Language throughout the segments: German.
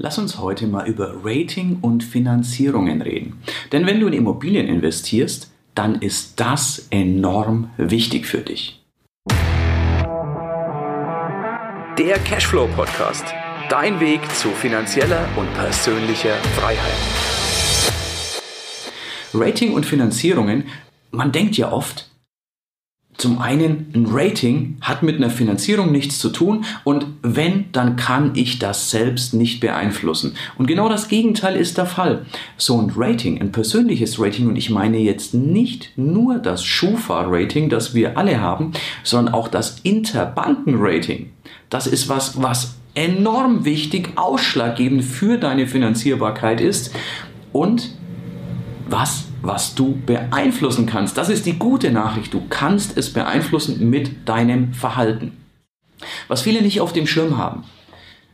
Lass uns heute mal über Rating und Finanzierungen reden. Denn wenn du in Immobilien investierst, dann ist das enorm wichtig für dich. Der Cashflow Podcast. Dein Weg zu finanzieller und persönlicher Freiheit. Rating und Finanzierungen, man denkt ja oft, zum einen, ein Rating hat mit einer Finanzierung nichts zu tun und wenn, dann kann ich das selbst nicht beeinflussen. Und genau das Gegenteil ist der Fall. So ein Rating, ein persönliches Rating, und ich meine jetzt nicht nur das Schufa-Rating, das wir alle haben, sondern auch das Interbanken-Rating. Das ist was, was enorm wichtig, ausschlaggebend für deine Finanzierbarkeit ist und was was du beeinflussen kannst. Das ist die gute Nachricht. Du kannst es beeinflussen mit deinem Verhalten. Was viele nicht auf dem Schirm haben.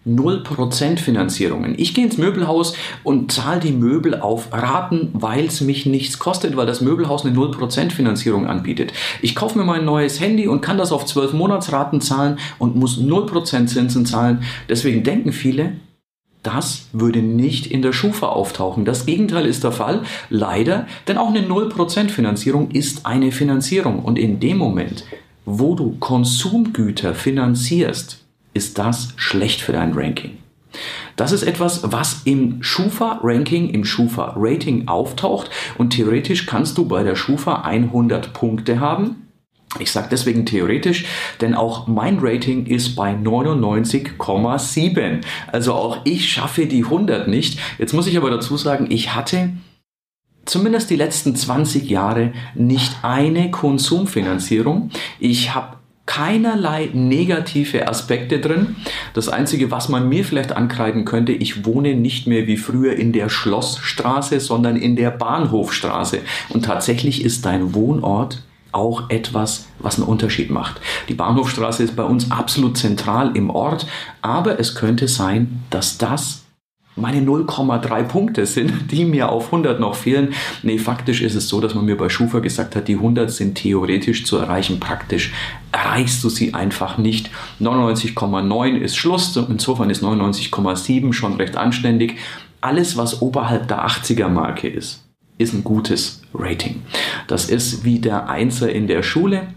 0% Finanzierungen. Ich gehe ins Möbelhaus und zahle die Möbel auf Raten, weil es mich nichts kostet, weil das Möbelhaus eine 0% Finanzierung anbietet. Ich kaufe mir mein neues Handy und kann das auf 12 Monatsraten zahlen und muss 0% Zinsen zahlen. Deswegen denken viele, das würde nicht in der Schufa auftauchen. Das Gegenteil ist der Fall, leider, denn auch eine 0% Finanzierung ist eine Finanzierung. Und in dem Moment, wo du Konsumgüter finanzierst, ist das schlecht für dein Ranking. Das ist etwas, was im Schufa-Ranking, im Schufa-Rating auftaucht und theoretisch kannst du bei der Schufa 100 Punkte haben ich sage deswegen theoretisch, denn auch mein Rating ist bei 99,7. Also auch ich schaffe die 100 nicht. Jetzt muss ich aber dazu sagen, ich hatte zumindest die letzten 20 Jahre nicht eine Konsumfinanzierung. Ich habe keinerlei negative Aspekte drin. Das Einzige, was man mir vielleicht ankreiden könnte, ich wohne nicht mehr wie früher in der Schlossstraße, sondern in der Bahnhofstraße. Und tatsächlich ist dein Wohnort auch etwas, was einen Unterschied macht. Die Bahnhofstraße ist bei uns absolut zentral im Ort, aber es könnte sein, dass das meine 0,3 Punkte sind, die mir auf 100 noch fehlen. Nee, faktisch ist es so, dass man mir bei Schufa gesagt hat, die 100 sind theoretisch zu erreichen, praktisch erreichst du sie einfach nicht. 99,9 ist Schluss, insofern ist 99,7 schon recht anständig. Alles, was oberhalb der 80er Marke ist, ist ein gutes Rating. Das ist wie der Einser in der Schule.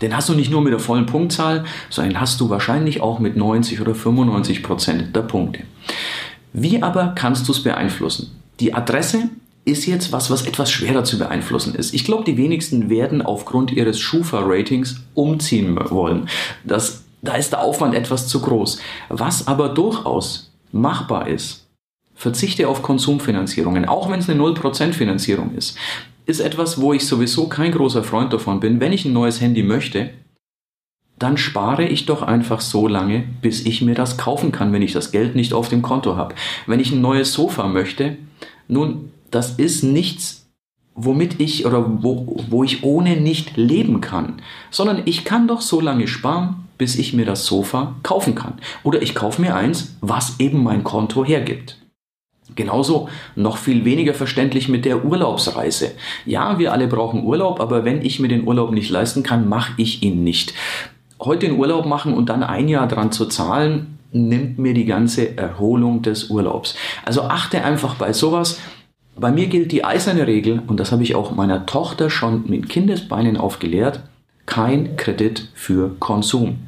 Den hast du nicht nur mit der vollen Punktzahl, sondern hast du wahrscheinlich auch mit 90 oder 95 Prozent der Punkte. Wie aber kannst du es beeinflussen? Die Adresse ist jetzt was, was etwas schwerer zu beeinflussen ist. Ich glaube, die wenigsten werden aufgrund ihres Schufa-Ratings umziehen wollen. Das, da ist der Aufwand etwas zu groß. Was aber durchaus machbar ist, Verzichte auf Konsumfinanzierungen, auch wenn es eine 0% Finanzierung ist, ist etwas, wo ich sowieso kein großer Freund davon bin. Wenn ich ein neues Handy möchte, dann spare ich doch einfach so lange, bis ich mir das kaufen kann, wenn ich das Geld nicht auf dem Konto habe. Wenn ich ein neues Sofa möchte, nun, das ist nichts, womit ich oder wo, wo ich ohne nicht leben kann, sondern ich kann doch so lange sparen, bis ich mir das Sofa kaufen kann. Oder ich kaufe mir eins, was eben mein Konto hergibt. Genauso noch viel weniger verständlich mit der Urlaubsreise. Ja, wir alle brauchen Urlaub, aber wenn ich mir den Urlaub nicht leisten kann, mache ich ihn nicht. Heute den Urlaub machen und dann ein Jahr dran zu zahlen, nimmt mir die ganze Erholung des Urlaubs. Also achte einfach bei sowas. Bei mir gilt die eiserne Regel, und das habe ich auch meiner Tochter schon mit Kindesbeinen aufgelehrt, kein Kredit für Konsum.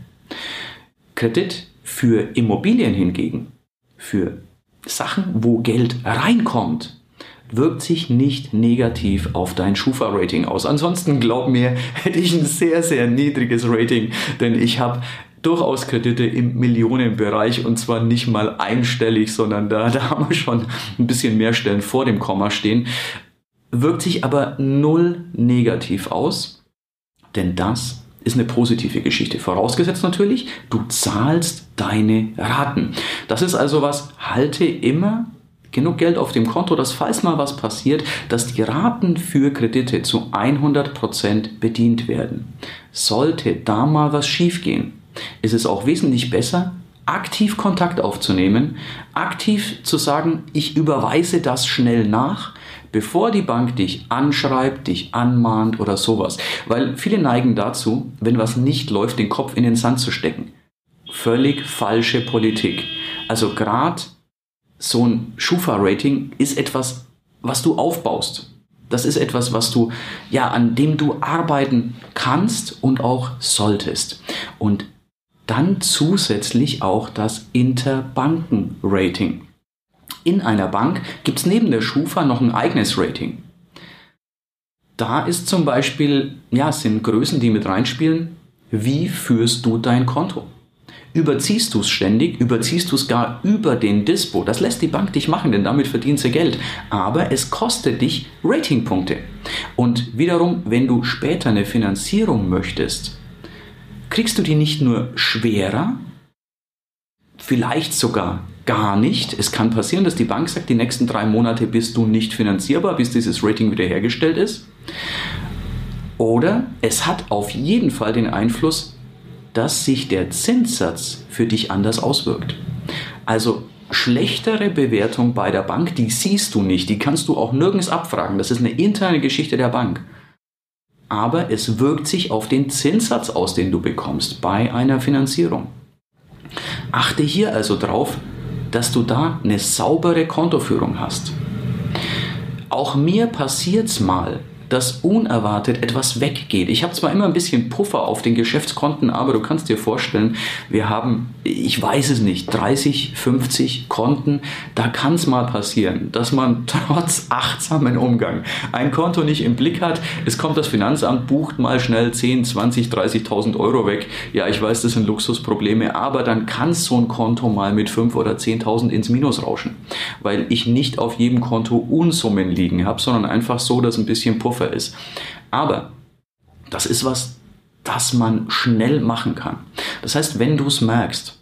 Kredit für Immobilien hingegen, für Sachen, wo Geld reinkommt, wirkt sich nicht negativ auf dein Schufa-Rating aus. Ansonsten glaub mir, hätte ich ein sehr, sehr niedriges Rating, denn ich habe durchaus Kredite im Millionenbereich und zwar nicht mal einstellig, sondern da, da haben wir schon ein bisschen mehr Stellen vor dem Komma stehen. Wirkt sich aber null negativ aus, denn das ist eine positive Geschichte. Vorausgesetzt natürlich, du zahlst deine Raten. Das ist also was, halte immer genug Geld auf dem Konto, dass falls mal was passiert, dass die Raten für Kredite zu 100% bedient werden. Sollte da mal was schiefgehen, ist es auch wesentlich besser, aktiv Kontakt aufzunehmen, aktiv zu sagen, ich überweise das schnell nach, bevor die Bank dich anschreibt, dich anmahnt oder sowas. Weil viele neigen dazu, wenn was nicht läuft, den Kopf in den Sand zu stecken. Völlig falsche Politik. Also gerade so ein Schufa-Rating ist etwas, was du aufbaust. Das ist etwas, was du, ja, an dem du arbeiten kannst und auch solltest. Und dann zusätzlich auch das Interbanken-Rating. In einer Bank gibt es neben der Schufa noch ein eigenes Rating. Da ist zum Beispiel, ja, sind Größen, die mit reinspielen. Wie führst du dein Konto? Überziehst du es ständig, überziehst du es gar über den Dispo. Das lässt die Bank dich machen, denn damit verdient sie Geld. Aber es kostet dich Ratingpunkte. Und wiederum, wenn du später eine Finanzierung möchtest, kriegst du die nicht nur schwerer, vielleicht sogar gar nicht. Es kann passieren, dass die Bank sagt, die nächsten drei Monate bist du nicht finanzierbar, bis dieses Rating wiederhergestellt ist. Oder es hat auf jeden Fall den Einfluss, dass sich der Zinssatz für dich anders auswirkt. Also schlechtere Bewertung bei der Bank, die siehst du nicht, die kannst du auch nirgends abfragen. Das ist eine interne Geschichte der Bank. Aber es wirkt sich auf den Zinssatz aus, den du bekommst bei einer Finanzierung. Achte hier also drauf, dass du da eine saubere Kontoführung hast. Auch mir passiert's mal, dass unerwartet etwas weggeht. Ich habe zwar immer ein bisschen Puffer auf den Geschäftskonten, aber du kannst dir vorstellen, wir haben, ich weiß es nicht, 30, 50 Konten. Da kann es mal passieren, dass man trotz achtsamen Umgang ein Konto nicht im Blick hat. Es kommt das Finanzamt, bucht mal schnell 10, 20, 30.000 Euro weg. Ja, ich weiß, das sind Luxusprobleme, aber dann kann so ein Konto mal mit 5 oder 10.000 ins Minus rauschen, weil ich nicht auf jedem Konto Unsummen liegen habe, sondern einfach so, dass ein bisschen Puffer Puffer ist. Aber das ist was, das man schnell machen kann. Das heißt, wenn du es merkst,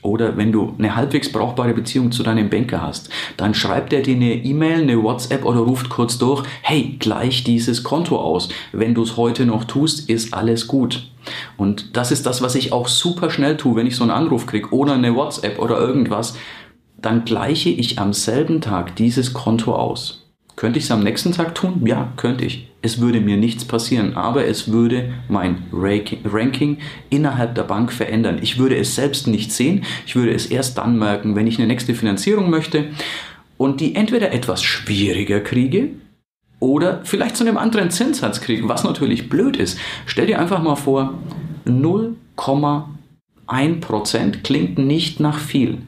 oder wenn du eine halbwegs brauchbare Beziehung zu deinem Banker hast, dann schreibt er dir eine E-Mail, eine WhatsApp oder ruft kurz durch, hey, gleich dieses Konto aus. Wenn du es heute noch tust, ist alles gut. Und das ist das, was ich auch super schnell tue, wenn ich so einen Anruf kriege oder eine WhatsApp oder irgendwas, dann gleiche ich am selben Tag dieses Konto aus. Könnte ich es am nächsten Tag tun? Ja, könnte ich. Es würde mir nichts passieren, aber es würde mein Ranking innerhalb der Bank verändern. Ich würde es selbst nicht sehen. Ich würde es erst dann merken, wenn ich eine nächste Finanzierung möchte und die entweder etwas schwieriger kriege oder vielleicht zu einem anderen Zinssatz kriege, was natürlich blöd ist. Stell dir einfach mal vor, 0,1% klingt nicht nach viel.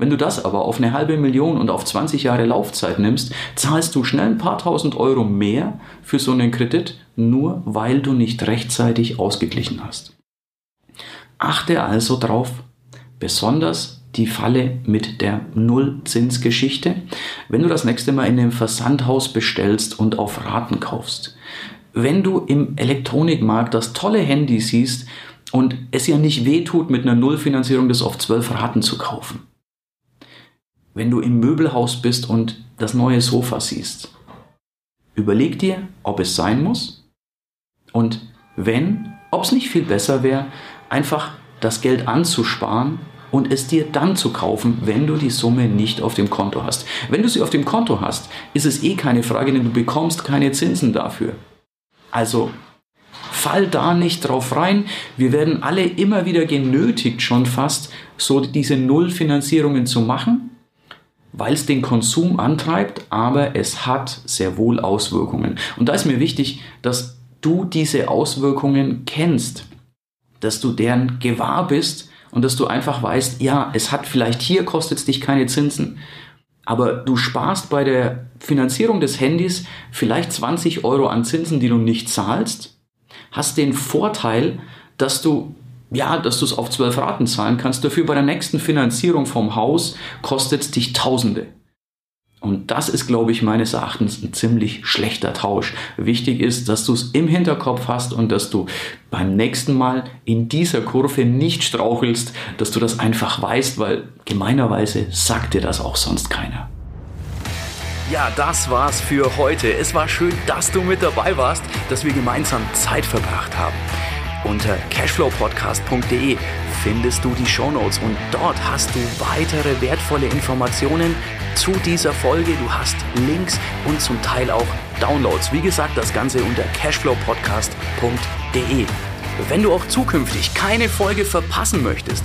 Wenn du das aber auf eine halbe Million und auf 20 Jahre Laufzeit nimmst, zahlst du schnell ein paar tausend Euro mehr für so einen Kredit, nur weil du nicht rechtzeitig ausgeglichen hast. Achte also drauf, besonders die Falle mit der Nullzinsgeschichte, wenn du das nächste Mal in einem Versandhaus bestellst und auf Raten kaufst. Wenn du im Elektronikmarkt das tolle Handy siehst und es ja nicht wehtut, mit einer Nullfinanzierung das auf zwölf Raten zu kaufen wenn du im Möbelhaus bist und das neue Sofa siehst. Überleg dir, ob es sein muss und wenn, ob es nicht viel besser wäre, einfach das Geld anzusparen und es dir dann zu kaufen, wenn du die Summe nicht auf dem Konto hast. Wenn du sie auf dem Konto hast, ist es eh keine Frage, denn du bekommst keine Zinsen dafür. Also fall da nicht drauf rein. Wir werden alle immer wieder genötigt, schon fast so diese Nullfinanzierungen zu machen weil es den Konsum antreibt, aber es hat sehr wohl Auswirkungen. Und da ist mir wichtig, dass du diese Auswirkungen kennst, dass du deren gewahr bist und dass du einfach weißt, ja, es hat vielleicht hier kostet es dich keine Zinsen, aber du sparst bei der Finanzierung des Handys vielleicht 20 Euro an Zinsen, die du nicht zahlst, hast den Vorteil, dass du ja, dass du es auf zwölf Raten zahlen kannst. Dafür bei der nächsten Finanzierung vom Haus kostet es dich Tausende. Und das ist, glaube ich, meines Erachtens ein ziemlich schlechter Tausch. Wichtig ist, dass du es im Hinterkopf hast und dass du beim nächsten Mal in dieser Kurve nicht strauchelst, dass du das einfach weißt, weil gemeinerweise sagt dir das auch sonst keiner. Ja, das war's für heute. Es war schön, dass du mit dabei warst, dass wir gemeinsam Zeit verbracht haben. Unter cashflowpodcast.de findest du die Shownotes und dort hast du weitere wertvolle Informationen zu dieser Folge. Du hast Links und zum Teil auch Downloads. Wie gesagt, das Ganze unter cashflowpodcast.de. Wenn du auch zukünftig keine Folge verpassen möchtest,